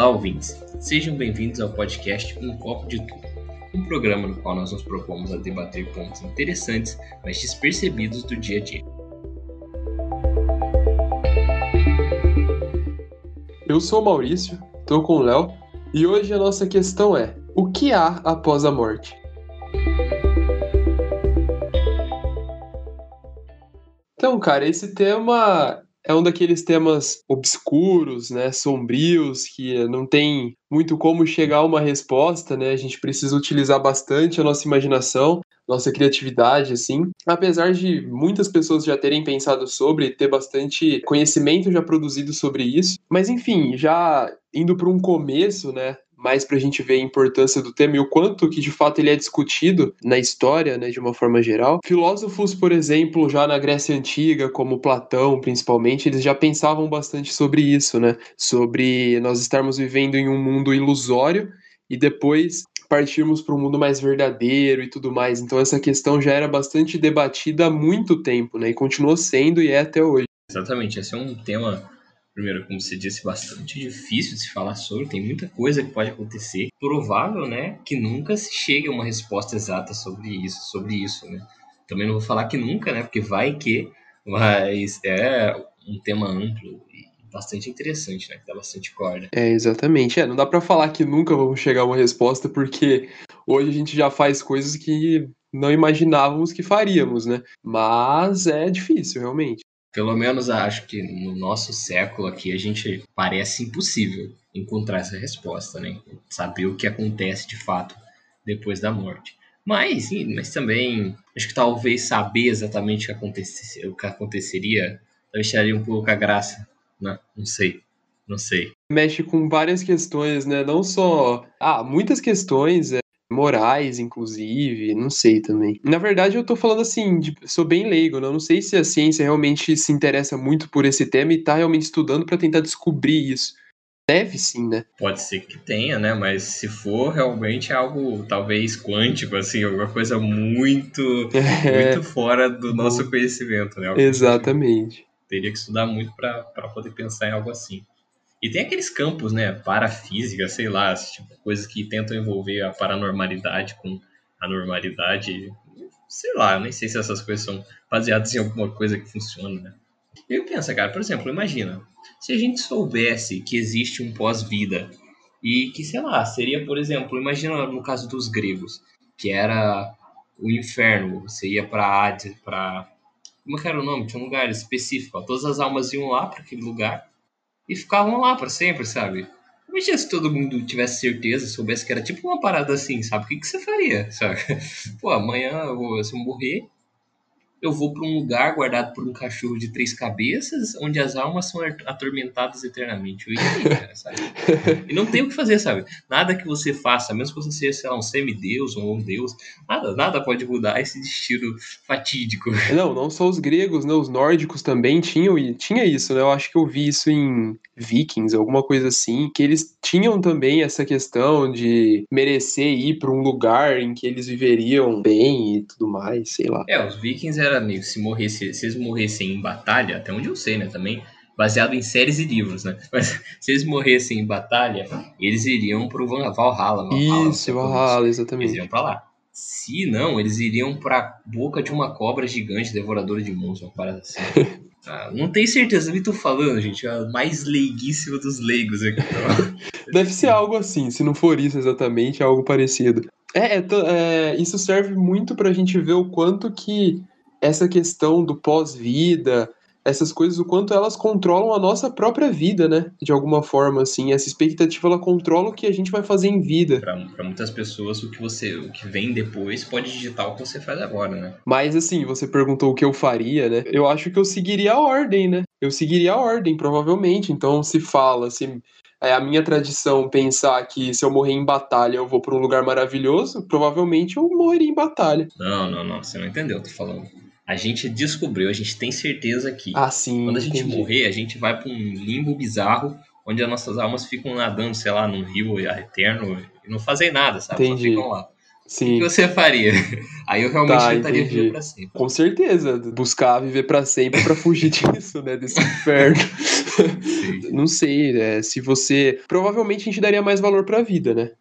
Olá, ouvintes. Sejam bem-vindos ao podcast Um Copo de Tudo, um programa no qual nós nos propomos a debater pontos interessantes, mas despercebidos do dia a dia. Eu sou o Maurício, estou com o Léo, e hoje a nossa questão é: o que há após a morte? Então, cara, esse tema é um daqueles temas obscuros, né, sombrios, que não tem muito como chegar a uma resposta, né? A gente precisa utilizar bastante a nossa imaginação, nossa criatividade, assim. Apesar de muitas pessoas já terem pensado sobre, ter bastante conhecimento já produzido sobre isso. Mas enfim, já indo para um começo, né? Mais para a gente ver a importância do tema e o quanto que de fato ele é discutido na história, né, de uma forma geral. Filósofos, por exemplo, já na Grécia Antiga, como Platão, principalmente, eles já pensavam bastante sobre isso, né? Sobre nós estarmos vivendo em um mundo ilusório e depois partirmos para um mundo mais verdadeiro e tudo mais. Então essa questão já era bastante debatida há muito tempo, né? E continuou sendo e é até hoje. Exatamente, esse é um tema primeiro, como você disse, bastante difícil de se falar sobre, tem muita coisa que pode acontecer. Provável, né, que nunca se chegue a uma resposta exata sobre isso, sobre isso, né? Também não vou falar que nunca, né, porque vai que, mas é um tema amplo e bastante interessante, né, que dá bastante corda. É, exatamente. É, não dá para falar que nunca vamos chegar a uma resposta, porque hoje a gente já faz coisas que não imaginávamos que faríamos, né? Mas é difícil, realmente. Pelo menos acho que no nosso século aqui a gente parece impossível encontrar essa resposta, né? Saber o que acontece de fato depois da morte. Mas, mas também acho que talvez saber exatamente o que, aconteceria, o que aconteceria deixaria um pouco a graça. Não, né? não sei. Não sei. Mexe com várias questões, né? Não só. Ah, muitas questões. É morais, inclusive, não sei também. Na verdade, eu tô falando assim, de, sou bem leigo, né? não sei se a ciência realmente se interessa muito por esse tema e tá realmente estudando para tentar descobrir isso. Deve sim, né? Pode ser que tenha, né? Mas se for realmente algo talvez quântico, assim, alguma coisa muito, é, muito fora do nosso conhecimento, né? Algo Exatamente. Teria que estudar muito para poder pensar em algo assim. E tem aqueles campos, né, parafísica, sei lá, tipo, coisas que tentam envolver a paranormalidade com a normalidade. Sei lá, nem sei se essas coisas são baseadas em alguma coisa que funciona, né? Eu penso, cara, por exemplo, imagina, se a gente soubesse que existe um pós-vida e que, sei lá, seria, por exemplo, imagina no caso dos gregos, que era o inferno, você ia para Hades, para como é que era o nome? Tinha um lugar específico, todas as almas iam lá para aquele lugar e ficavam lá para sempre, sabe? Imagina se todo mundo tivesse certeza, soubesse que era tipo uma parada assim, sabe? O que, que você faria, sabe? Pô, amanhã eu se eu morrer, eu vou para um lugar guardado por um cachorro de três cabeças, onde as almas são atormentadas eternamente. Eu iria, cara, sabe? E não tem o que fazer, sabe? Nada que você faça, mesmo que você seja, sei lá, um semideus ou um deus, nada, nada pode mudar esse destino fatídico. Não, não só os gregos, né? Os nórdicos também tinham e tinha isso, né? Eu acho que eu vi isso em Vikings, alguma coisa assim, que eles tinham também essa questão de merecer ir para um lugar em que eles viveriam bem e tudo mais, sei lá. É, os Vikings era meio se morresse, se eles morressem em batalha, até onde eu sei, né, também baseado em séries e livros, né? Mas se eles morressem em batalha, eles iriam pro Valhalla, Valhalla Isso, Valhalla, exatamente. Eles iriam para lá. Se não, eles iriam pra boca de uma cobra gigante devoradora de mundos, uma parada assim. Ah, não tenho certeza do que tô falando, gente. É a mais leiguíssima dos leigos aqui. Então. Deve ser algo assim, se não for isso exatamente, é algo parecido. É, é, é isso serve muito pra gente ver o quanto que essa questão do pós-vida, essas coisas, o quanto elas controlam a nossa própria vida, né? De alguma forma, assim. Essa expectativa, ela controla o que a gente vai fazer em vida. Para muitas pessoas, o que você, o que vem depois pode digitar o que você faz agora, né? Mas, assim, você perguntou o que eu faria, né? Eu acho que eu seguiria a ordem, né? Eu seguiria a ordem, provavelmente. Então, se fala, se é a minha tradição pensar que se eu morrer em batalha eu vou para um lugar maravilhoso, provavelmente eu morreria em batalha. Não, não, não, você não entendeu, eu tô falando a gente descobriu, a gente tem certeza que ah, sim, quando a gente entendi. morrer, a gente vai para um limbo bizarro onde as nossas almas ficam nadando, sei lá, num rio eterno e não fazem nada, sabe? Entendi. Só ficam lá. Sim. O que você faria? Aí eu realmente tá, tentaria viver pra sempre. Com certeza, buscar viver para sempre para fugir disso, né? Desse inferno. não sei, é, se você. Provavelmente a gente daria mais valor pra vida, né?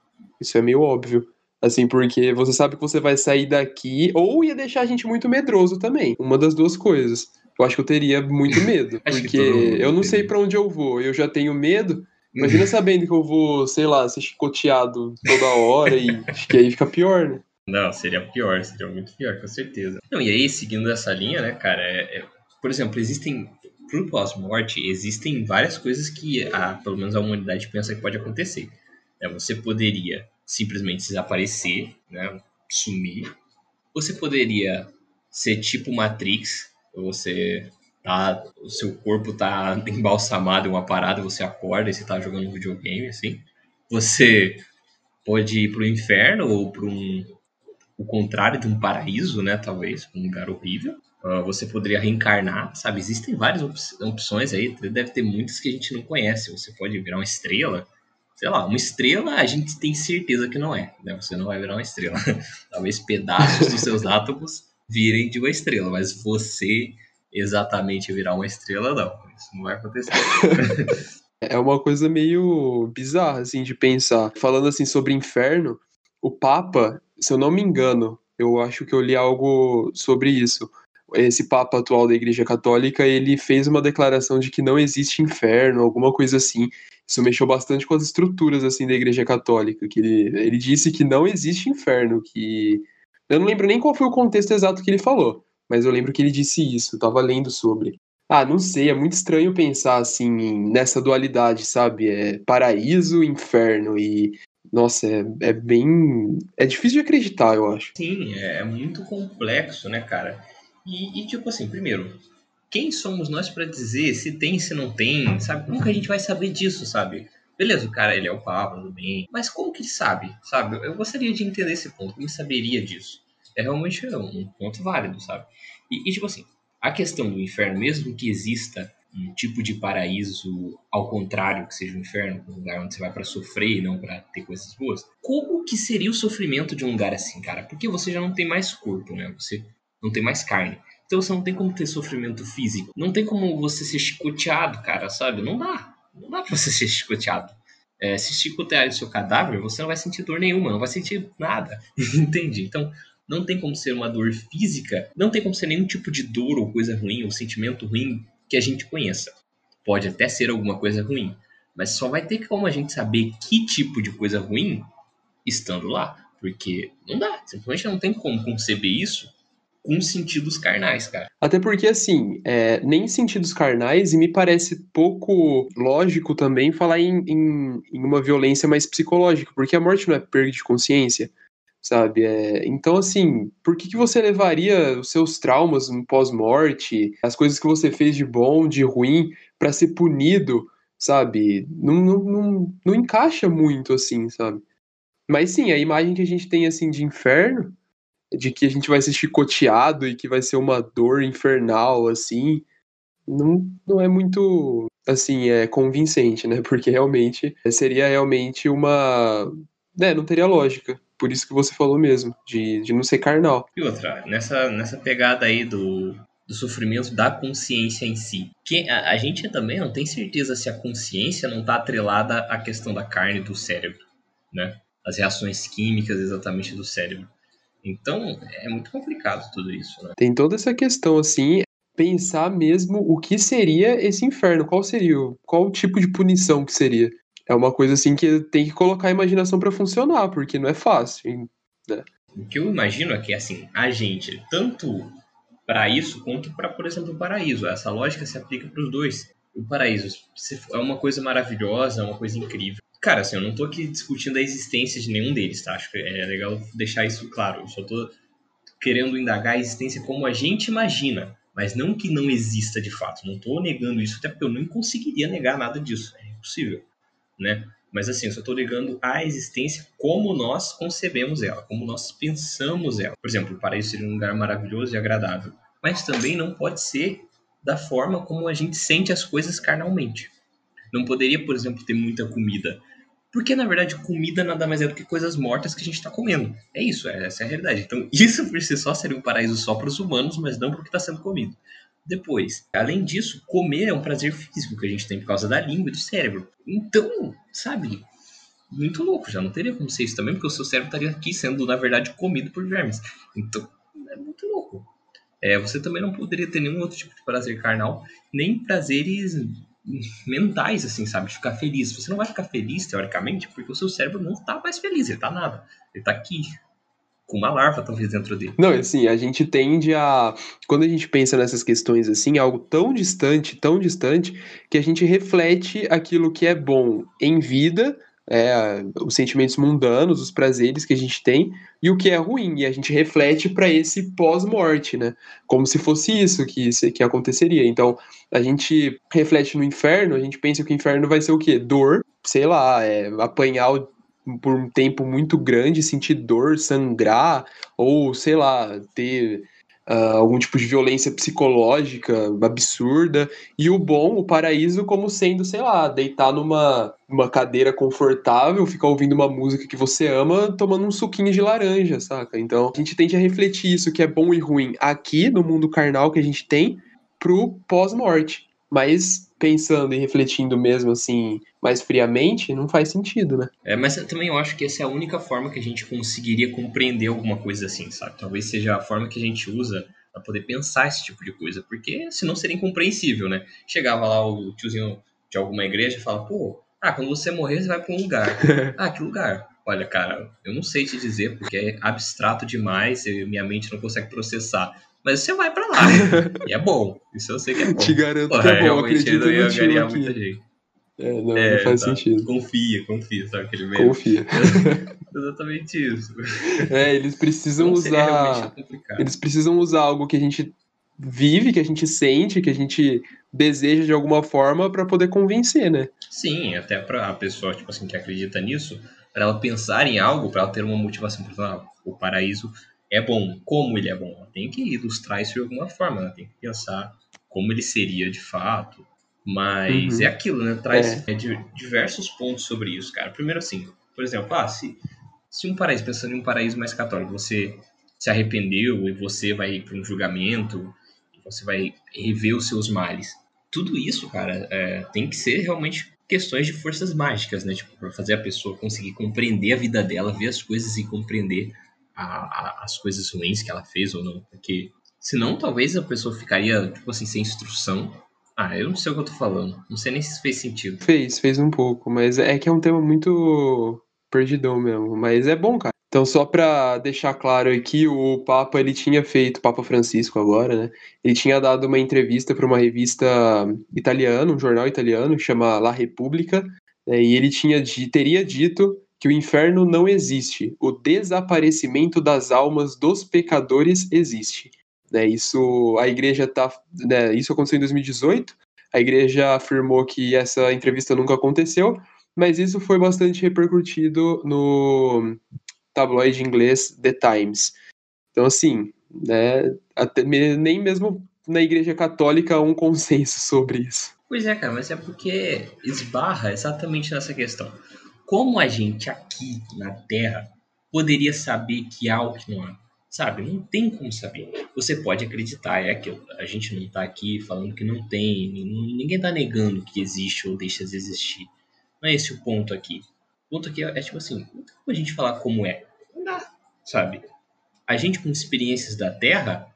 Isso é meio óbvio. Assim, porque você sabe que você vai sair daqui, ou ia deixar a gente muito medroso também. Uma das duas coisas. Eu acho que eu teria muito medo, porque eu não sei para onde eu vou, eu já tenho medo. Imagina sabendo que eu vou, sei lá, ser chicoteado toda hora e acho que aí fica pior, né? Não, seria pior, seria muito pior, com certeza. Não, e aí, seguindo essa linha, né, cara, é, é, por exemplo, existem, pro pós-morte, existem várias coisas que, a, pelo menos a humanidade pensa que pode acontecer. É, você poderia simplesmente desaparecer, né, sumir. Você poderia ser tipo Matrix, você tá, o seu corpo tá embalsamado em uma parada, você acorda e você tá jogando um videogame, assim. Você pode ir pro inferno ou para um o contrário de um paraíso, né, talvez, um lugar horrível. Uh, você poderia reencarnar, sabe? Existem várias op opções aí, deve ter muitas que a gente não conhece. Você pode virar uma estrela, sei lá, uma estrela a gente tem certeza que não é, né? Você não vai virar uma estrela. Talvez pedaços dos seus átomos virem de uma estrela, mas você exatamente virar uma estrela, não. Isso não vai acontecer. é uma coisa meio bizarra, assim, de pensar. Falando, assim, sobre inferno, o Papa, se eu não me engano, eu acho que eu li algo sobre isso. Esse Papa atual da Igreja Católica, ele fez uma declaração de que não existe inferno, alguma coisa assim, isso mexeu bastante com as estruturas assim da Igreja Católica, que ele, ele disse que não existe inferno, que eu não lembro nem qual foi o contexto exato que ele falou, mas eu lembro que ele disse isso, eu tava lendo sobre. Ah, não sei, é muito estranho pensar assim nessa dualidade, sabe? É paraíso, inferno e nossa, é, é bem. É difícil de acreditar, eu acho. Sim, é, é muito complexo, né, cara? E, e tipo assim, primeiro, quem somos nós para dizer se tem, se não tem, sabe? Como que a gente vai saber disso, sabe? Beleza, o cara, ele é o Papa, tudo bem. Mas como que ele sabe, sabe? Eu gostaria de entender esse ponto. Como saberia disso? É realmente um ponto válido, sabe? E, e tipo assim, a questão do inferno, mesmo que exista um tipo de paraíso ao contrário que seja um inferno, um lugar onde você vai para sofrer e não para ter coisas boas. Como que seria o sofrimento de um lugar assim, cara? Porque você já não tem mais corpo, né? Você não tem mais carne. Então você não tem como ter sofrimento físico. Não tem como você ser chicoteado, cara, sabe? Não dá. Não dá pra você ser chicoteado. É, se o seu cadáver, você não vai sentir dor nenhuma, não vai sentir nada. Entende? Então, não tem como ser uma dor física, não tem como ser nenhum tipo de dor ou coisa ruim, ou sentimento ruim que a gente conheça. Pode até ser alguma coisa ruim, mas só vai ter como a gente saber que tipo de coisa ruim estando lá. Porque não dá, simplesmente não tem como conceber isso com sentidos carnais, cara. Até porque, assim, é, nem sentidos carnais, e me parece pouco lógico também falar em, em, em, uma violência mais psicológica, porque a morte não é perda de consciência, sabe? É, então, assim, por que, que você levaria os seus traumas pós-morte, as coisas que você fez de bom, de ruim, para ser punido, sabe? Não, não, não, não encaixa muito, assim, sabe? Mas sim, a imagem que a gente tem, assim, de inferno de que a gente vai ser chicoteado e que vai ser uma dor infernal, assim, não, não é muito, assim, é convincente, né? Porque realmente seria realmente uma. né, não teria lógica. Por isso que você falou mesmo, de, de não ser carnal. E outra, nessa, nessa pegada aí do, do sofrimento da consciência em si. Que a, a, gente também não tem certeza se a consciência não está atrelada à questão da carne do cérebro, né? As reações químicas exatamente do cérebro. Então, é muito complicado tudo isso, né? Tem toda essa questão, assim, pensar mesmo o que seria esse inferno, qual seria, qual o tipo de punição que seria. É uma coisa, assim, que tem que colocar a imaginação para funcionar, porque não é fácil, né? O que eu imagino é que, assim, a gente, tanto para isso quanto para, por exemplo, o paraíso, essa lógica se aplica para os dois. O paraíso é uma coisa maravilhosa, é uma coisa incrível. Cara, assim, eu não tô aqui discutindo a existência de nenhum deles, tá? Acho que é legal deixar isso claro. Eu só tô querendo indagar a existência como a gente imagina, mas não que não exista de fato. Não tô negando isso, até porque eu nem conseguiria negar nada disso. É impossível, né? Mas assim, eu só tô negando a existência como nós concebemos ela, como nós pensamos ela. Por exemplo, o paraíso seria um lugar maravilhoso e agradável, mas também não pode ser da forma como a gente sente as coisas carnalmente. Não poderia, por exemplo, ter muita comida. Porque, na verdade, comida nada mais é do que coisas mortas que a gente está comendo. É isso, é, essa é a realidade. Então, isso por si só seria um paraíso só para os humanos, mas não para o que está sendo comido. depois. Além disso, comer é um prazer físico que a gente tem por causa da língua e do cérebro. Então, sabe, muito louco, já não teria como ser isso também, porque o seu cérebro estaria aqui sendo, na verdade, comido por vermes. Então, é muito louco. É, você também não poderia ter nenhum outro tipo de prazer carnal, nem prazeres mentais, assim, sabe? De ficar feliz. Você não vai ficar feliz, teoricamente, porque o seu cérebro não tá mais feliz, ele tá nada. Ele tá aqui, com uma larva talvez dentro dele. Não, assim, a gente tende a. Quando a gente pensa nessas questões assim, é algo tão distante, tão distante, que a gente reflete aquilo que é bom em vida é, os sentimentos mundanos, os prazeres que a gente tem e o que é ruim, e a gente reflete para esse pós-morte, né? Como se fosse isso que, que aconteceria. Então, a gente reflete no inferno, a gente pensa que o inferno vai ser o quê? Dor, sei lá, é, apanhar por um tempo muito grande, sentir dor, sangrar, ou sei lá, ter uh, algum tipo de violência psicológica absurda, e o bom, o paraíso, como sendo, sei lá, deitar numa, numa cadeira confortável, ficar ouvindo uma música que você ama, tomando um suquinho de laranja, saca? Então a gente tende a refletir isso que é bom e ruim aqui no mundo carnal que a gente tem pro pós-morte. Mas pensando e refletindo mesmo assim mais friamente, não faz sentido, né? É, mas também eu acho que essa é a única forma que a gente conseguiria compreender alguma coisa assim, sabe? Talvez seja a forma que a gente usa para poder pensar esse tipo de coisa, porque senão seria incompreensível, né? Chegava lá o tiozinho de alguma igreja e fala, pô, ah, quando você morrer você vai para um lugar. ah, que lugar? Olha, cara, eu não sei te dizer porque é abstrato demais, minha mente não consegue processar. Mas você vai pra lá. e é bom. Isso eu sei que é bom. Te garanto Porra, que é bom. Acredito no tio aqui. muita gente. É, não, é, não faz tá. sentido. Confia, confia, sabe aquele meio? Confia. Exatamente isso. É, eles precisam usar. Eles precisam usar algo que a gente vive, que a gente sente, que a gente deseja de alguma forma para poder convencer, né? Sim, até para a pessoa tipo assim que acredita nisso, para ela pensar em algo, para ela ter uma motivação para falar, ah, o paraíso é bom, como ele é bom. Ela tem que ilustrar isso de alguma forma, ela tem que pensar como ele seria de fato. Mas uhum. é aquilo, né? Traz é. diversos pontos sobre isso, cara. Primeiro, assim, por exemplo, ah, se, se um paraíso, pensando em um paraíso mais católico, você se arrependeu e você vai para um julgamento, você vai rever os seus males. Tudo isso, cara, é, tem que ser realmente questões de forças mágicas, né? Tipo, para fazer a pessoa conseguir compreender a vida dela, ver as coisas e compreender a, a, as coisas ruins que ela fez ou não. Porque senão talvez a pessoa ficaria, tipo assim, sem instrução. Ah, eu não sei o que eu tô falando. Não sei nem se fez sentido. Fez, fez um pouco. Mas é que é um tema muito perdidão mesmo. Mas é bom, cara. Então, só para deixar claro aqui, o Papa ele tinha feito, o Papa Francisco agora, né? Ele tinha dado uma entrevista para uma revista italiana, um jornal italiano, que chama La Repubblica, né? e ele tinha, teria dito que o inferno não existe, o desaparecimento das almas dos pecadores existe. Né, isso a igreja tá, né, isso aconteceu em 2018. A igreja afirmou que essa entrevista nunca aconteceu, mas isso foi bastante repercutido no tabloide inglês The Times. Então assim, né, até, nem mesmo na igreja católica há um consenso sobre isso. Pois é, cara, mas é porque esbarra exatamente nessa questão como a gente aqui na Terra poderia saber que há ou que não há? Sabe? Não tem como saber. Você pode acreditar, é aquilo. A gente não está aqui falando que não tem, ninguém está negando que existe ou deixa de existir. Não é esse o ponto aqui. O ponto aqui é, é tipo assim, como a gente falar como é. Não dá, sabe? A gente com experiências da Terra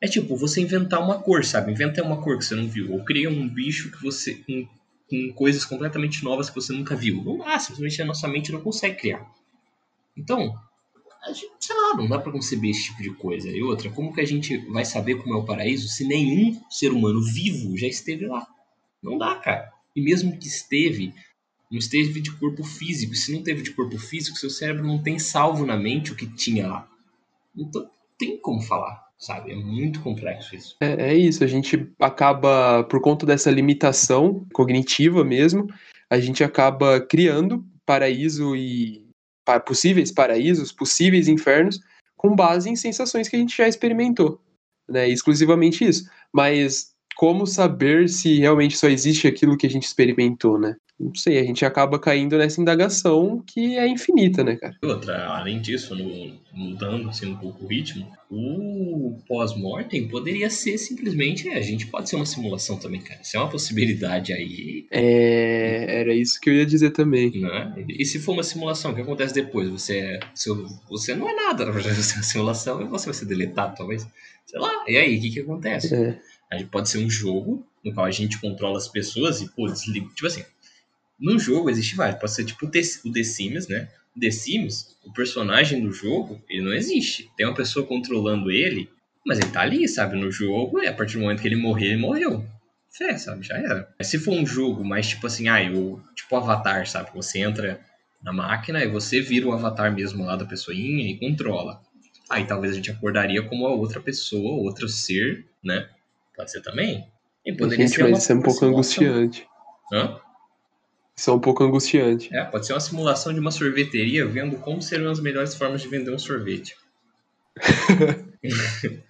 é tipo você inventar uma cor, sabe? Inventa uma cor que você não viu. Ou cria um bicho que você. Um com coisas completamente novas que você nunca viu. Não dá, simplesmente a nossa mente não consegue criar. Então, a gente, sei lá, não dá para conceber esse tipo de coisa. E outra, como que a gente vai saber como é o paraíso se nenhum ser humano vivo já esteve lá? Não dá, cara. E mesmo que esteve, não esteve de corpo físico. Se não teve de corpo físico, seu cérebro não tem salvo na mente o que tinha lá. Então, tem como falar sabe? É muito complexo isso. É, é, isso, a gente acaba, por conta dessa limitação cognitiva mesmo, a gente acaba criando paraíso e possíveis paraísos, possíveis infernos, com base em sensações que a gente já experimentou, né? Exclusivamente isso. Mas como saber se realmente só existe aquilo que a gente experimentou, né? Não sei, a gente acaba caindo nessa indagação que é infinita, né, cara? Outra, além disso, no, mudando assim um pouco o ritmo, o pós-mortem poderia ser simplesmente, é, a gente pode ser uma simulação também, cara. Isso é uma possibilidade aí. É, era isso que eu ia dizer também. Né? E se for uma simulação, o que acontece depois? Você, é, você não é nada, na verdade, você é uma simulação e você vai ser deletado, talvez. Sei lá, e aí, o que, que acontece? É. Pode ser um jogo no qual a gente controla as pessoas e, pô, desliga. Tipo assim, no jogo existe vários. Pode ser tipo o The Sims, né? O The Sims, o personagem do jogo, ele não existe. Tem uma pessoa controlando ele, mas ele tá ali, sabe? No jogo, e a partir do momento que ele morrer, ele morreu. Fé, sabe? Já era. Se for um jogo mais tipo assim, ah, eu, tipo Avatar, sabe? Você entra na máquina e você vira o avatar mesmo lá da pessoinha e controla. Aí talvez a gente acordaria como a outra pessoa, outro ser, né? Pode ser também. E poderia Gente, ser mas isso é um pouco angustiante. Hã? Isso é um pouco angustiante. É, pode ser uma simulação de uma sorveteria vendo como seriam as melhores formas de vender um sorvete.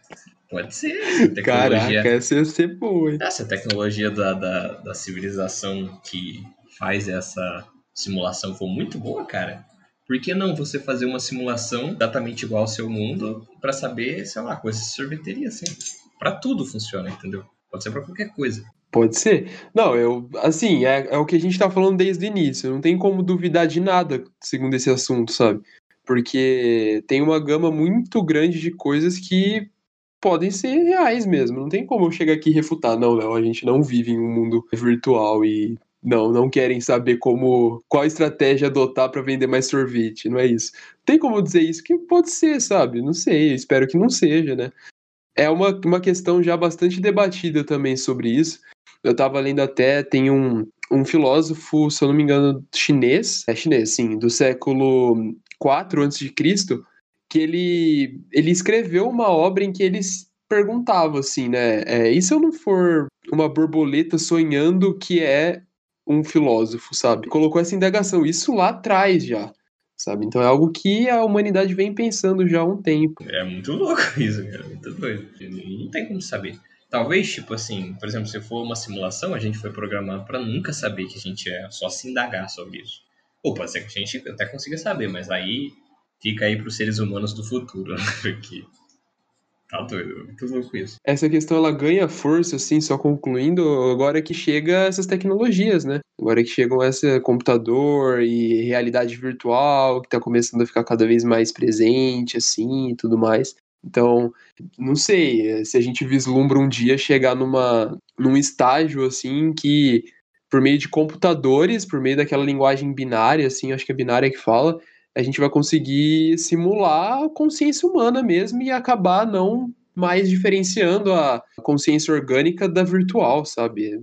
pode ser. Tecnologia... Caraca, essa ia ser boa, hein? Essa tecnologia da, da, da civilização que faz essa simulação for muito boa, cara. Por que não você fazer uma simulação exatamente igual ao seu mundo para saber, sei lá, coisas de sorveteria, assim? Para tudo funciona, entendeu? Pode ser para qualquer coisa. Pode ser. Não, eu, assim, é, é o que a gente tá falando desde o início. Não tem como duvidar de nada segundo esse assunto, sabe? Porque tem uma gama muito grande de coisas que podem ser reais mesmo. Não tem como eu chegar aqui e refutar. Não, Léo, a gente não vive em um mundo virtual e não, não querem saber como qual estratégia adotar para vender mais sorvete, não é isso. Tem como dizer isso que pode ser, sabe? Não sei, espero que não seja, né? É uma, uma questão já bastante debatida também sobre isso. Eu estava lendo até, tem um, um filósofo, se eu não me engano, chinês, é chinês, sim, do século IV a.C., que ele, ele escreveu uma obra em que ele perguntava assim, né, é, e se eu não for uma borboleta sonhando que é um filósofo, sabe? Colocou essa indagação, isso lá atrás já sabe? Então é algo que a humanidade vem pensando já há um tempo. É muito louco isso, cara, muito doido. Não tem como saber. Talvez, tipo assim, por exemplo, se for uma simulação, a gente foi programado para nunca saber que a gente é, só se indagar sobre isso. Ou pode ser que a gente até consiga saber, mas aí fica aí para os seres humanos do futuro, né? Porque Tá doido, muito louco isso. Essa questão ela ganha força, assim, só concluindo, agora que chega essas tecnologias, né? Agora que chegam esse computador e realidade virtual, que tá começando a ficar cada vez mais presente, assim, e tudo mais. Então, não sei, se a gente vislumbra um dia chegar numa, num estágio, assim, que por meio de computadores, por meio daquela linguagem binária, assim, acho que é binária que fala, a gente vai conseguir simular a consciência humana mesmo e acabar não mais diferenciando a consciência orgânica da virtual, sabe?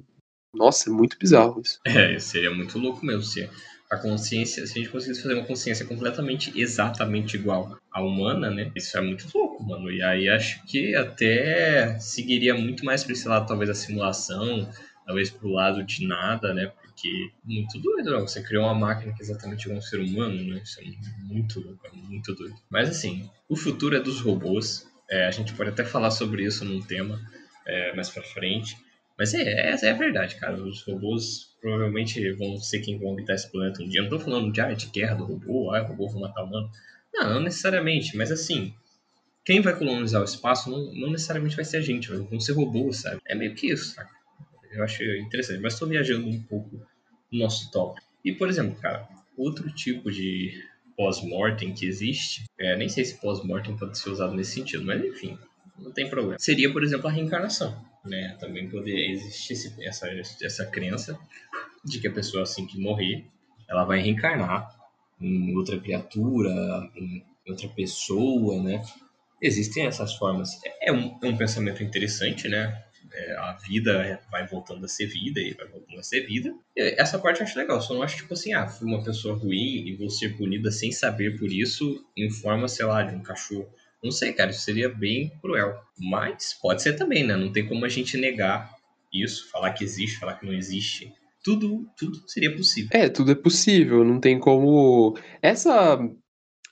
Nossa, é muito bizarro isso. É, seria muito louco mesmo se a consciência, se a gente conseguisse fazer uma consciência completamente exatamente igual à humana, né? Isso é muito louco, mano. E aí acho que até seguiria muito mais para esse lado, talvez, a simulação, talvez pro lado de nada, né? porque muito doido, não. Você criou uma máquina que é exatamente igual um ser humano, né? Isso é muito louco, é muito doido. Mas assim, o futuro é dos robôs. É, a gente pode até falar sobre isso num tema é, mais pra frente. Mas é, é, é verdade, cara. Os robôs provavelmente vão ser quem vão habitar esse planeta um dia. Eu não tô falando de, ah, de guerra do robô, ah, o robô vai matar o humano. Não, não necessariamente, mas assim, quem vai colonizar o espaço não, não necessariamente vai ser a gente, vão ser robôs, sabe? É meio que isso, saca? Eu acho interessante, mas estou viajando um pouco no nosso tópico. E, por exemplo, cara, outro tipo de pós-mortem que existe, é, nem sei se pós-mortem pode ser usado nesse sentido, mas enfim, não tem problema. Seria, por exemplo, a reencarnação. Né? Também poder existir essa, essa crença de que a pessoa, assim que morrer, ela vai reencarnar em outra criatura, em outra pessoa, né? Existem essas formas. É um, é um pensamento interessante, né? É, a vida vai voltando a ser vida e vai voltando a ser vida. Essa parte eu acho legal, só não acho tipo assim, ah, fui uma pessoa ruim e vou ser punida sem saber por isso em forma, sei lá, de um cachorro. Não sei, cara, isso seria bem cruel. Mas pode ser também, né? Não tem como a gente negar isso, falar que existe, falar que não existe. Tudo, tudo seria possível. É, tudo é possível, não tem como. Essa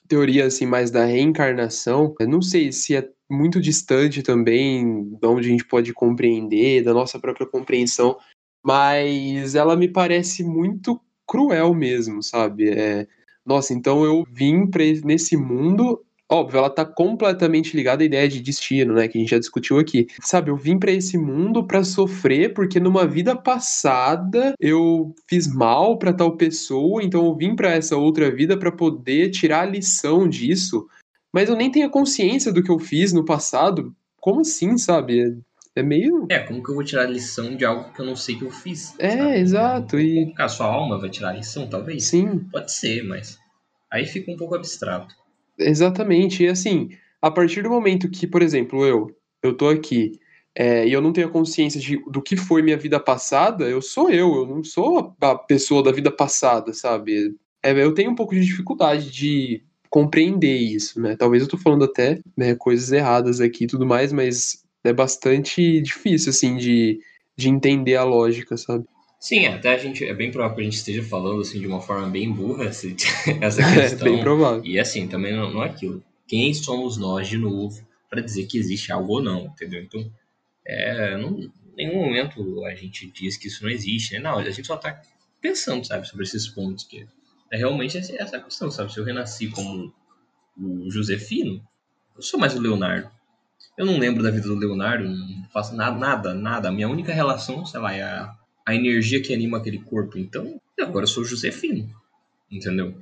teoria assim mais da reencarnação, eu não sei se é muito distante também de onde a gente pode compreender, da nossa própria compreensão, mas ela me parece muito cruel mesmo, sabe? É, nossa, então eu vim pra, nesse mundo Óbvio, ela tá completamente ligada à ideia de destino, né, que a gente já discutiu aqui. Sabe, eu vim para esse mundo para sofrer porque numa vida passada eu fiz mal para tal pessoa, então eu vim para essa outra vida para poder tirar a lição disso. Mas eu nem tenho a consciência do que eu fiz no passado. Como assim, sabe? É meio. É, como que eu vou tirar lição de algo que eu não sei que eu fiz? É, sabe? exato. E... A sua alma vai tirar lição, talvez? Sim. Pode ser, mas aí fica um pouco abstrato. Exatamente. E assim, a partir do momento que, por exemplo, eu, eu tô aqui é, e eu não tenho a consciência de, do que foi minha vida passada, eu sou eu, eu não sou a pessoa da vida passada, sabe? É, eu tenho um pouco de dificuldade de compreender isso, né? Talvez eu tô falando até né, coisas erradas aqui e tudo mais, mas é bastante difícil, assim, de, de entender a lógica, sabe? Sim, até a gente é bem provável que a gente esteja falando assim de uma forma bem burra essa questão. É bem provável. E assim, também não, não é aquilo. Quem somos nós de novo para dizer que existe algo ou não, entendeu? Então, é, não, em nenhum momento a gente diz que isso não existe, né? Não, a gente só está pensando, sabe, sobre esses pontos que é realmente essa questão, sabe? Se eu renasci como o Josefino, eu sou mais o Leonardo. Eu não lembro da vida do Leonardo, não faço nada, nada, nada. A minha única relação, sei lá, é a a energia que anima aquele corpo. Então, agora eu sou Josefino, entendeu?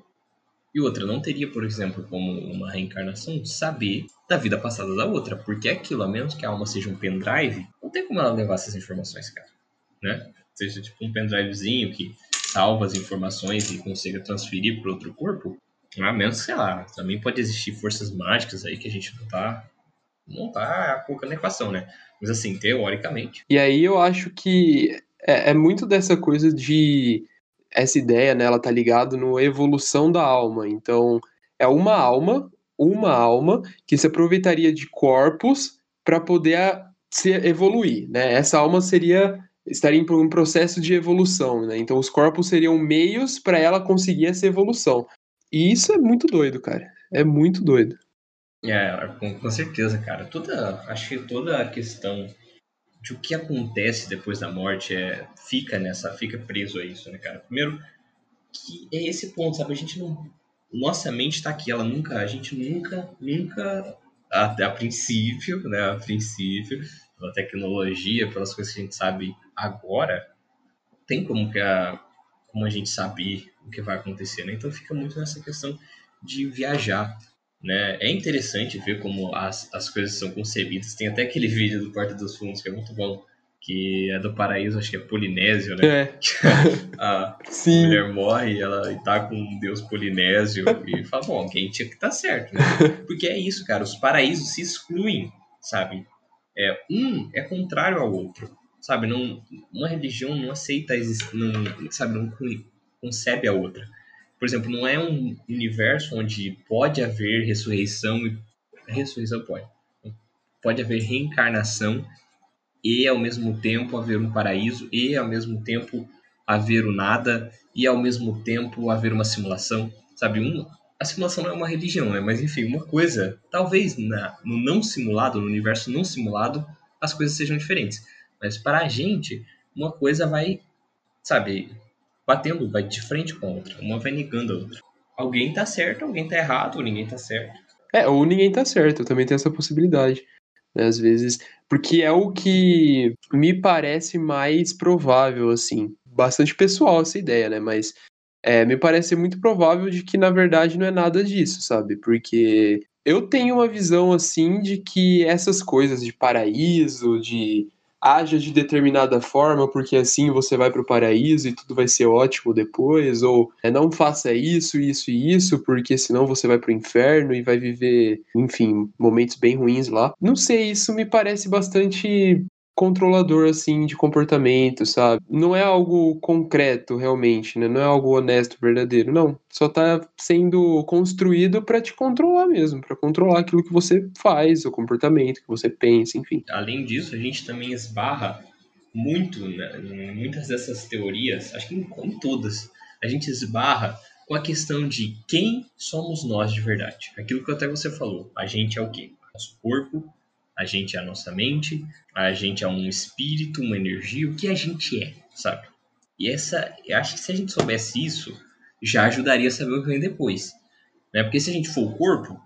E outra, não teria, por exemplo, como uma reencarnação, saber da vida passada da outra, porque aquilo, a menos que a alma seja um pendrive, não tem como ela levar essas informações, cara, né? Seja tipo um pendrivezinho que salva as informações e consiga transferir para outro corpo, a menos, sei lá, também pode existir forças mágicas aí que a gente não tá não tá colocando na equação, né? Mas assim, teoricamente. E aí eu acho que é, é muito dessa coisa de. Essa ideia, né? Ela tá ligada no evolução da alma. Então, é uma alma, uma alma que se aproveitaria de corpos para poder se evoluir, né? Essa alma seria estaria em um processo de evolução, né? Então os corpos seriam meios para ela conseguir essa evolução. E isso é muito doido, cara. É muito doido. É, com, com certeza, cara. Toda, acho que toda a questão de o que acontece depois da morte é fica nessa fica preso a isso né cara primeiro que é esse ponto sabe a gente não nossa mente está aqui ela nunca a gente nunca nunca a, a princípio né a princípio pela tecnologia pelas coisas que a gente sabe agora tem como que a como a gente saber o que vai acontecer né então fica muito nessa questão de viajar né? É interessante ver como as, as coisas são concebidas. Tem até aquele vídeo do Porta dos Fundos que é muito bom, que é do paraíso, acho que é polinésio, né? É. a Sim. mulher morre e ela e tá com um deus polinésio e fala, bom, alguém tinha que estar tá certo, né? Porque é isso, cara, os paraísos se excluem, sabe? É, um é contrário ao outro, sabe? Não, uma religião não aceita, não, sabe? Não concebe a outra por exemplo, não é um universo onde pode haver ressurreição e ressurreição pode. Pode haver reencarnação e ao mesmo tempo haver um paraíso e ao mesmo tempo haver o nada e ao mesmo tempo haver uma simulação, sabe? Um, a simulação não é uma religião, né? Mas enfim, uma coisa, talvez na, no não simulado, no universo não simulado, as coisas sejam diferentes. Mas para a gente, uma coisa vai, sabe, batendo, vai de frente com a outra. Uma vai negando a outra. Alguém tá certo, alguém tá errado, ou ninguém tá certo. É, ou ninguém tá certo, eu também tenho essa possibilidade. Né, às vezes, porque é o que me parece mais provável, assim. Bastante pessoal essa ideia, né? Mas é, me parece muito provável de que, na verdade, não é nada disso, sabe? Porque eu tenho uma visão, assim, de que essas coisas de paraíso, de haja de determinada forma, porque assim você vai para o paraíso e tudo vai ser ótimo depois, ou é, não faça isso, isso e isso, porque senão você vai para o inferno e vai viver, enfim, momentos bem ruins lá. Não sei, isso me parece bastante controlador assim de comportamento, sabe? Não é algo concreto realmente, né? Não é algo honesto, verdadeiro, não. Só tá sendo construído para te controlar mesmo, para controlar aquilo que você faz, o comportamento que você pensa, enfim. Além disso, a gente também esbarra muito né, em muitas dessas teorias, acho que em, em todas, a gente esbarra com a questão de quem somos nós de verdade. Aquilo que até você falou, a gente é o quê? Nosso corpo a gente é a nossa mente, a gente é um espírito, uma energia, o que a gente é, sabe? E essa, eu acho que se a gente soubesse isso, já ajudaria a saber o que vem depois. Né? Porque se a gente for o corpo,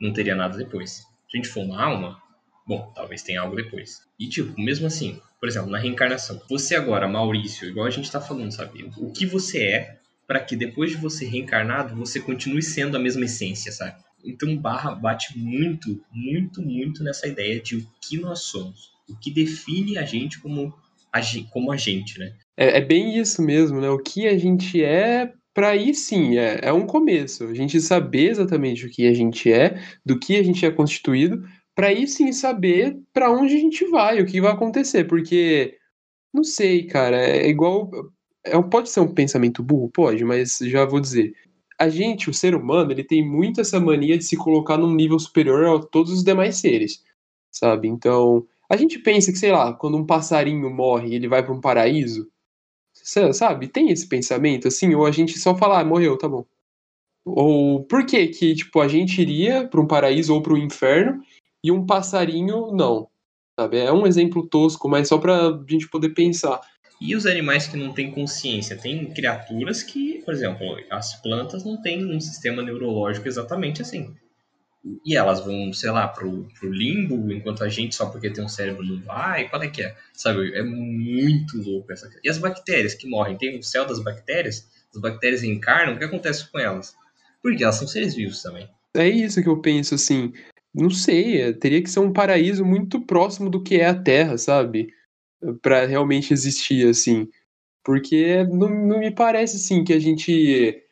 não teria nada depois. Se a gente for uma alma, bom, talvez tenha algo depois. E tipo, mesmo assim, por exemplo, na reencarnação, você agora, Maurício, igual a gente tá falando, sabe? O que você é para que depois de você reencarnado, você continue sendo a mesma essência, sabe? Então Barra bate muito, muito, muito nessa ideia de o que nós somos, o que define a gente como a, como a gente, né? É, é bem isso mesmo, né? O que a gente é para aí sim, é, é um começo. A gente saber exatamente o que a gente é, do que a gente é constituído, para aí sim saber para onde a gente vai, o que vai acontecer, porque não sei, cara, é igual é, pode ser um pensamento burro, pode, mas já vou dizer. A gente, o ser humano, ele tem muito essa mania de se colocar num nível superior a todos os demais seres, sabe? Então, a gente pensa que, sei lá, quando um passarinho morre, ele vai para um paraíso, sabe? Tem esse pensamento, assim, ou a gente só fala, ah, morreu, tá bom. Ou por que que, tipo, a gente iria para um paraíso ou para o inferno e um passarinho não, sabe? É um exemplo tosco, mas só para a gente poder pensar. E os animais que não têm consciência? Tem criaturas que, por exemplo, as plantas não têm um sistema neurológico exatamente assim. E elas vão, sei lá, pro, pro limbo, enquanto a gente, só porque tem um cérebro, não vai. Qual é que é? Sabe? É muito louco essa E as bactérias que morrem? Tem o céu das bactérias? As bactérias encarnam, o que acontece com elas? Porque elas são seres vivos também. É isso que eu penso, assim. Não sei, é, teria que ser um paraíso muito próximo do que é a Terra, sabe? Para realmente existir, assim. Porque não, não me parece, assim, que a gente.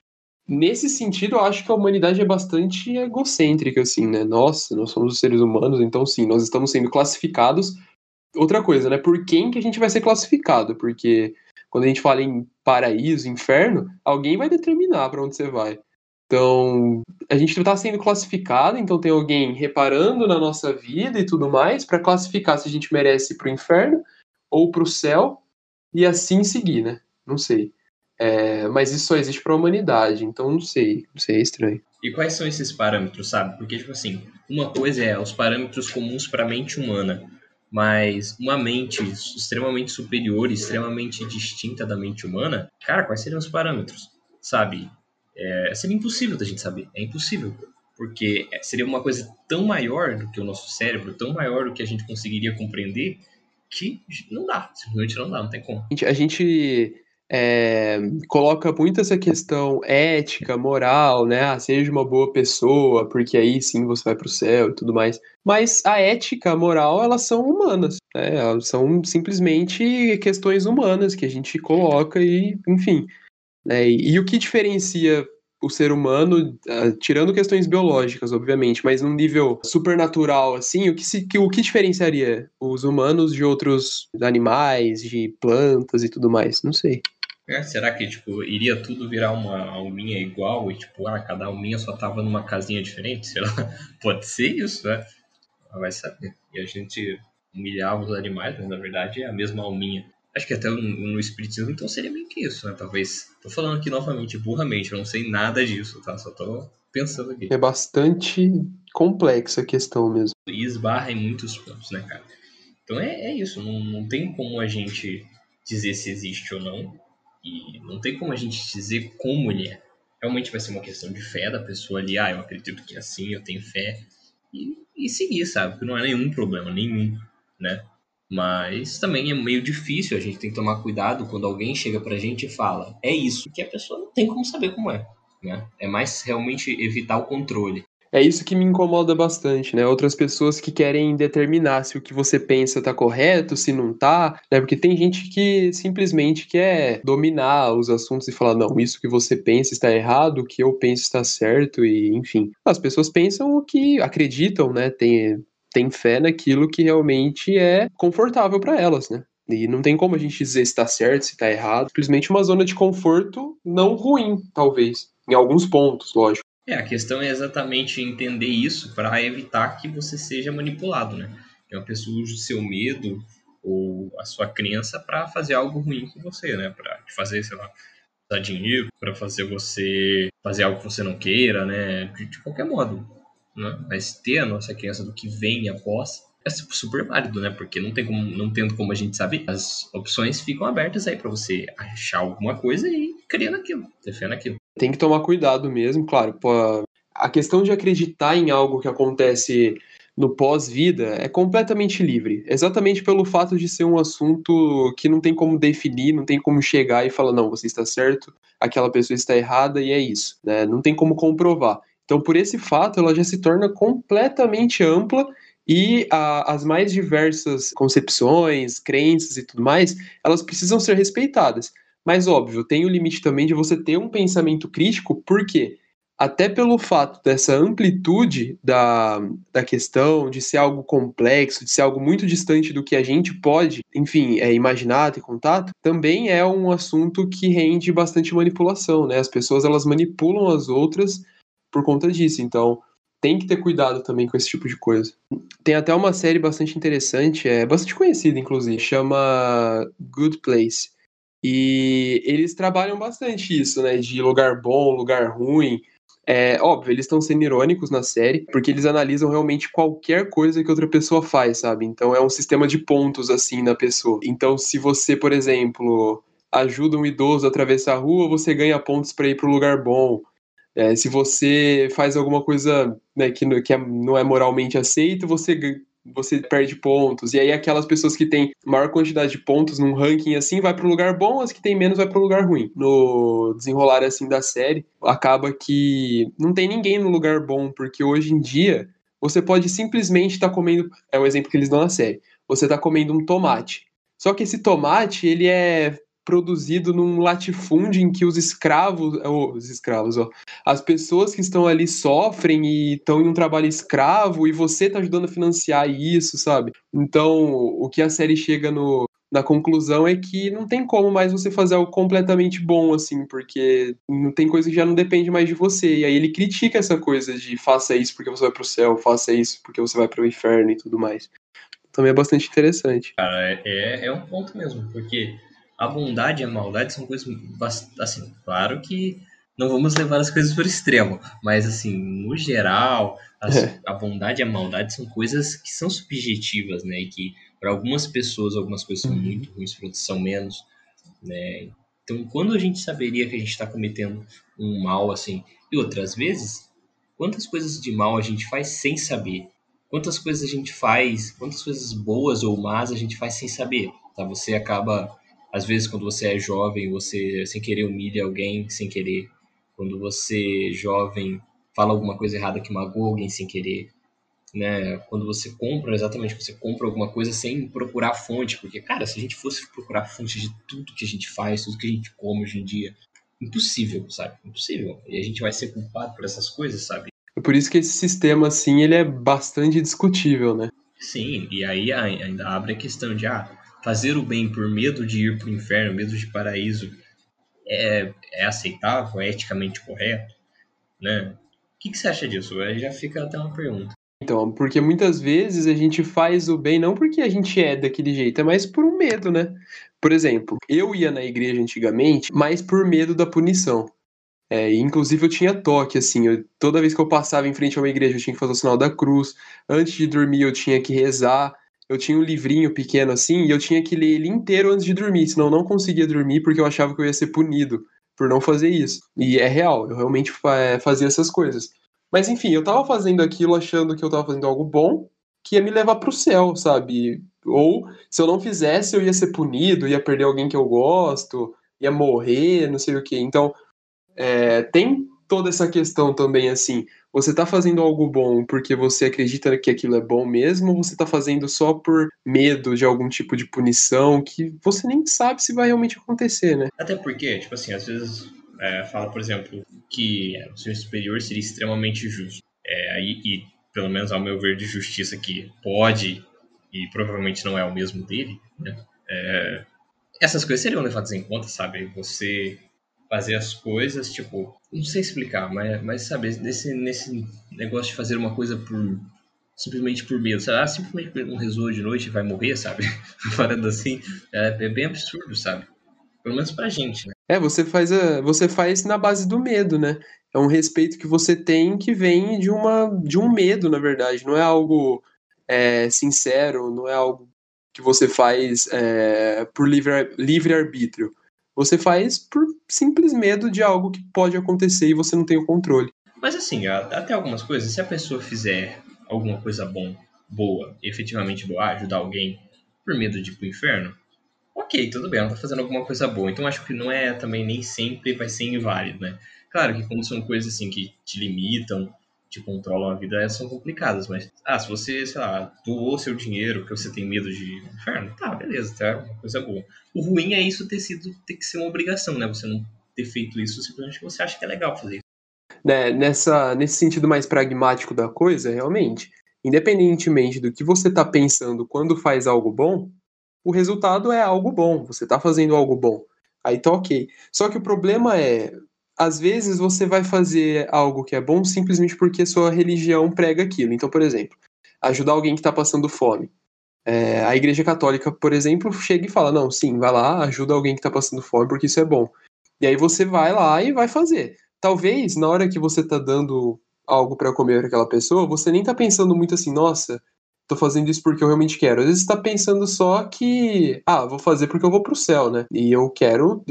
Nesse sentido, eu acho que a humanidade é bastante egocêntrica, assim, né? Nossa, nós somos os seres humanos, então sim, nós estamos sendo classificados. Outra coisa, né? Por quem que a gente vai ser classificado? Porque quando a gente fala em paraíso, inferno, alguém vai determinar para onde você vai. Então, a gente está sendo classificado, então tem alguém reparando na nossa vida e tudo mais para classificar se a gente merece para o inferno ou para o céu e assim seguir, né? Não sei. É, mas isso só existe para a humanidade, então não sei, não sei, é estranho. E quais são esses parâmetros, sabe? Porque, tipo assim, uma coisa é os parâmetros comuns para a mente humana, mas uma mente extremamente superior, extremamente distinta da mente humana, cara, quais seriam os parâmetros, sabe? É, seria impossível da gente saber, é impossível, porque seria uma coisa tão maior do que o nosso cérebro, tão maior do que a gente conseguiria compreender, que não dá, simplesmente não dá, não tem como. A gente é, coloca muito essa questão ética, moral, né? Ah, seja uma boa pessoa, porque aí sim você vai para o céu e tudo mais. Mas a ética, a moral, elas são humanas, né? Elas são simplesmente questões humanas que a gente coloca e, enfim. Né? E, e o que diferencia o ser humano, uh, tirando questões biológicas, obviamente, mas num nível supernatural, assim, o que, se, que, o que diferenciaria os humanos de outros animais, de plantas e tudo mais? Não sei. É, será que, tipo, iria tudo virar uma alminha igual e, tipo, ah, cada alminha só tava numa casinha diferente? Sei lá. Pode ser isso, né? Vai saber. E a gente humilhava os animais, mas na verdade é a mesma alminha. Acho que até no, no espiritismo, então seria meio que isso, né? Talvez. Tô falando aqui novamente, burramente, eu não sei nada disso, tá? Só tô pensando aqui. É bastante complexa a questão mesmo. E esbarra em muitos pontos, né, cara? Então é, é isso, não, não tem como a gente dizer se existe ou não. E não tem como a gente dizer como ele é. Realmente vai ser uma questão de fé da pessoa ali, ah, eu acredito que é assim, eu tenho fé. E, e seguir, sabe? Porque não é nenhum problema, nenhum, né? Mas também é meio difícil, a gente tem que tomar cuidado quando alguém chega pra gente e fala, é isso, que a pessoa não tem como saber como é. Né? É mais realmente evitar o controle. É isso que me incomoda bastante, né? Outras pessoas que querem determinar se o que você pensa tá correto, se não tá, né? Porque tem gente que simplesmente quer dominar os assuntos e falar, não, isso que você pensa está errado, o que eu penso está certo, e enfim. As pessoas pensam o que acreditam, né? Tem, tem fé naquilo que realmente é confortável para elas, né? E não tem como a gente dizer se tá certo, se tá errado. Simplesmente uma zona de conforto não ruim, talvez. Em alguns pontos, lógico. É, a questão é exatamente entender isso para evitar que você seja manipulado, né? Que uma pessoa use o seu medo ou a sua crença para fazer algo ruim com você, né? Para fazer, sei lá, dar dinheiro, para fazer você fazer algo que você não queira, né? De, de qualquer modo né? mas ter a nossa crença do que vem após é super válido, né? Porque não tem como, não tendo como a gente saber, as opções ficam abertas aí para você achar alguma coisa e criar naquilo, defender naquilo. Tem que tomar cuidado mesmo, claro. Pô, a questão de acreditar em algo que acontece no pós-vida é completamente livre. Exatamente pelo fato de ser um assunto que não tem como definir, não tem como chegar e falar, não, você está certo, aquela pessoa está errada e é isso. Né? Não tem como comprovar. Então, por esse fato, ela já se torna completamente ampla e a, as mais diversas concepções, crenças e tudo mais, elas precisam ser respeitadas. Mas, óbvio, tem o limite também de você ter um pensamento crítico, porque até pelo fato dessa amplitude da, da questão, de ser algo complexo, de ser algo muito distante do que a gente pode, enfim, é, imaginar, ter contato, também é um assunto que rende bastante manipulação, né? As pessoas, elas manipulam as outras por conta disso, então tem que ter cuidado também com esse tipo de coisa. Tem até uma série bastante interessante, é bastante conhecida, inclusive, chama Good Place. E eles trabalham bastante isso, né? De lugar bom, lugar ruim. É óbvio, eles estão sendo irônicos na série, porque eles analisam realmente qualquer coisa que outra pessoa faz, sabe? Então é um sistema de pontos assim na pessoa. Então, se você, por exemplo, ajuda um idoso a atravessar a rua, você ganha pontos para ir para o lugar bom. É, se você faz alguma coisa né, que, que é, não é moralmente aceito, você, você perde pontos. E aí aquelas pessoas que têm maior quantidade de pontos num ranking assim vai para o lugar bom, as que têm menos vai para o lugar ruim. No desenrolar assim da série, acaba que não tem ninguém no lugar bom, porque hoje em dia você pode simplesmente estar tá comendo, é o exemplo que eles dão na série. Você está comendo um tomate. Só que esse tomate, ele é produzido num latifúndio em que os escravos, oh, os escravos, ó, as pessoas que estão ali sofrem e estão em um trabalho escravo e você está ajudando a financiar isso, sabe? Então, o que a série chega no, na conclusão é que não tem como mais você fazer algo completamente bom, assim, porque não tem coisa que já não depende mais de você. E aí ele critica essa coisa de faça isso porque você vai pro céu, faça isso porque você vai pro inferno e tudo mais. Também é bastante interessante. Cara, é, é um ponto mesmo, porque a bondade e a maldade são coisas assim, claro que não vamos levar as coisas para o extremo, mas assim, no geral, as, é. a bondade e a maldade são coisas que são subjetivas, né? E que para algumas pessoas algumas coisas são uhum. muito ruins, para outras são menos, né? Então, quando a gente saberia que a gente está cometendo um mal assim, e outras vezes, quantas coisas de mal a gente faz sem saber? Quantas coisas a gente faz, quantas coisas boas ou más a gente faz sem saber? Tá? Você acaba às vezes, quando você é jovem, você sem querer humilha alguém sem querer. Quando você, jovem, fala alguma coisa errada que magoa alguém sem querer. Né? Quando você compra, exatamente, você compra alguma coisa sem procurar fonte. Porque, cara, se a gente fosse procurar fonte de tudo que a gente faz, tudo que a gente come hoje em dia, impossível, sabe? Impossível. E a gente vai ser culpado por essas coisas, sabe? É por isso que esse sistema, assim, ele é bastante discutível, né? Sim, e aí ainda abre a questão de, ah, fazer o bem por medo de ir para o inferno, medo de paraíso, é, é aceitável, é eticamente correto? Né? O que, que você acha disso? Aí já fica até uma pergunta. Então, porque muitas vezes a gente faz o bem não porque a gente é daquele jeito, é mais por um medo, né? Por exemplo, eu ia na igreja antigamente, mas por medo da punição. É, inclusive eu tinha toque, assim, eu, toda vez que eu passava em frente a uma igreja eu tinha que fazer o sinal da cruz, antes de dormir eu tinha que rezar, eu tinha um livrinho pequeno assim e eu tinha que ler ele inteiro antes de dormir, senão eu não conseguia dormir porque eu achava que eu ia ser punido por não fazer isso. E é real, eu realmente é, fazia essas coisas. Mas enfim, eu tava fazendo aquilo achando que eu tava fazendo algo bom que ia me levar pro céu, sabe? Ou se eu não fizesse, eu ia ser punido, ia perder alguém que eu gosto, ia morrer, não sei o que. Então, é, tem toda essa questão também, assim, você tá fazendo algo bom porque você acredita que aquilo é bom mesmo, ou você tá fazendo só por medo de algum tipo de punição que você nem sabe se vai realmente acontecer, né? Até porque, tipo assim, às vezes é, fala, por exemplo, que o senhor superior seria extremamente justo. É, aí, e, pelo menos ao meu ver de justiça, que pode e provavelmente não é o mesmo dele, né? É, essas coisas seriam levadas em conta, sabe? Você fazer as coisas, tipo, não sei explicar, mas, mas sabe, nesse, nesse negócio de fazer uma coisa por simplesmente por medo, sabe? Ah, simplesmente um rezou de noite e vai morrer, sabe? Falando assim, é, é, bem absurdo, sabe? Pelo menos pra gente, né? É, você faz, a, você faz na base do medo, né? É um respeito que você tem que vem de, uma, de um medo, na verdade. Não é algo é, sincero, não é algo que você faz é, por livre, livre arbítrio. Você faz por simples medo de algo que pode acontecer e você não tem o controle. Mas assim, até algumas coisas, se a pessoa fizer alguma coisa bom, boa, efetivamente boa, ajudar alguém por medo de ir pro inferno, ok, tudo bem, ela tá fazendo alguma coisa boa. Então acho que não é também nem sempre vai ser inválido, né? Claro que quando são coisas assim que te limitam, te controlam a vida, são complicadas, mas, ah, se você, sei lá, doou seu dinheiro porque você tem medo de inferno, tá, beleza, tá, uma coisa boa. O ruim é isso ter sido, ter que ser uma obrigação, né? Você não ter feito isso simplesmente você acha que é legal fazer isso. Né, nessa, nesse sentido mais pragmático da coisa, realmente, independentemente do que você tá pensando quando faz algo bom, o resultado é algo bom, você tá fazendo algo bom. Aí tá ok. Só que o problema é, às vezes você vai fazer algo que é bom simplesmente porque sua religião prega aquilo. Então, por exemplo, ajudar alguém que está passando fome. É, a Igreja Católica, por exemplo, chega e fala: não, sim, vai lá, ajuda alguém que está passando fome porque isso é bom. E aí você vai lá e vai fazer. Talvez na hora que você está dando algo para comer para aquela pessoa, você nem está pensando muito assim, nossa, tô fazendo isso porque eu realmente quero. Às vezes está pensando só que, ah, vou fazer porque eu vou pro céu, né? E eu quero,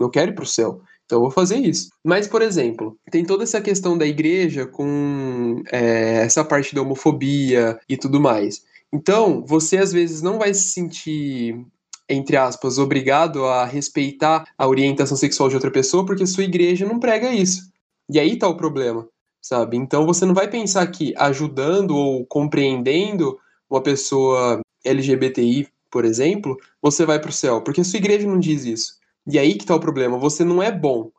eu quero ir pro céu. Então eu vou fazer isso. Mas, por exemplo, tem toda essa questão da igreja com é, essa parte da homofobia e tudo mais. Então, você às vezes não vai se sentir, entre aspas, obrigado a respeitar a orientação sexual de outra pessoa porque sua igreja não prega isso. E aí tá o problema, sabe? Então você não vai pensar que ajudando ou compreendendo uma pessoa LGBTI, por exemplo, você vai para o céu, porque sua igreja não diz isso. E aí que tá o problema, você não é bom.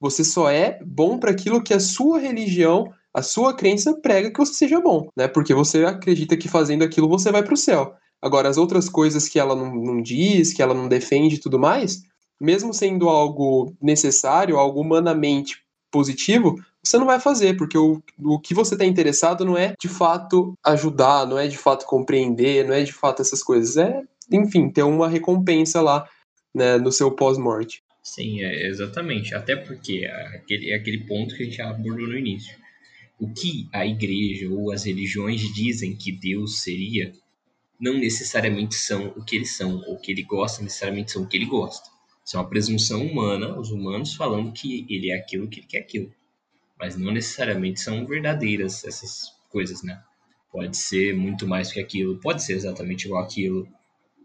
Você só é bom para aquilo que a sua religião, a sua crença prega que você seja bom, né? Porque você acredita que fazendo aquilo você vai para o céu. Agora, as outras coisas que ela não, não diz, que ela não defende e tudo mais, mesmo sendo algo necessário, algo humanamente positivo, você não vai fazer, porque o, o que você está interessado não é de fato ajudar, não é de fato compreender, não é de fato essas coisas. É, enfim, ter uma recompensa lá né, no seu pós-morte. Sim, é, exatamente. Até porque é aquele, é aquele ponto que a gente abordou no início. O que a igreja ou as religiões dizem que Deus seria, não necessariamente são o que eles são, ou o que ele gosta necessariamente são o que ele gosta. Isso é uma presunção humana, os humanos falando que ele é aquilo que ele quer aquilo. Mas não necessariamente são verdadeiras essas coisas, né? Pode ser muito mais que aquilo, pode ser exatamente igual aquilo,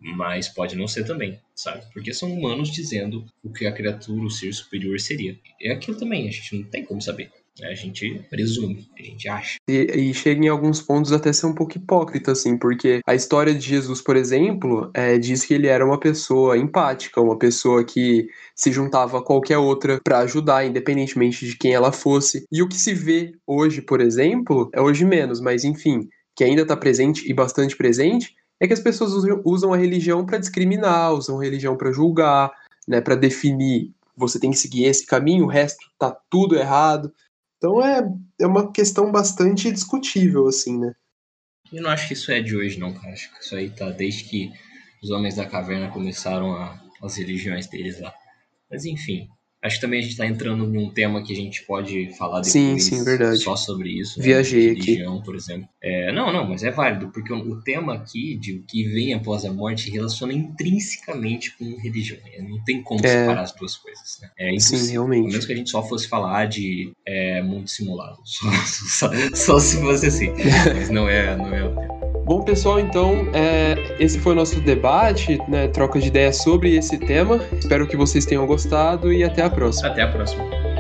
mas pode não ser também, sabe? Porque são humanos dizendo o que a criatura, o ser superior seria. É aquilo também, a gente não tem como saber. A gente presume, a gente acha. E, e, chega em alguns pontos até ser um pouco hipócrita, assim, porque a história de Jesus, por exemplo, é, diz que ele era uma pessoa empática, uma pessoa que se juntava a qualquer outra para ajudar, independentemente de quem ela fosse. E o que se vê hoje, por exemplo, é hoje menos, mas enfim, que ainda está presente e bastante presente, é que as pessoas usam a religião para discriminar, usam a religião para julgar, né, para definir você tem que seguir esse caminho, o resto tá tudo errado. Então é, é uma questão bastante discutível, assim, né? Eu não acho que isso é de hoje, não, cara. Acho que isso aí tá desde que os homens da caverna começaram a, as religiões deles lá. Mas enfim, Acho que também a gente está entrando num tema que a gente pode falar depois sim, sim, verdade. só sobre isso. Né? Viajei religião, aqui. por exemplo. É, não, não, mas é válido, porque o, tema aqui de o que vem após a morte relaciona intrinsecamente com religião. Não tem como é... separar as duas coisas. Né? É. Sim, realmente. Pelo menos que a gente só fosse falar de é, mundo simulado. Só, só, só, se fosse assim. mas não é, não é o tema. Bom, pessoal, então é, esse foi o nosso debate, né, troca de ideias sobre esse tema. Espero que vocês tenham gostado e até a próxima. Até a próxima.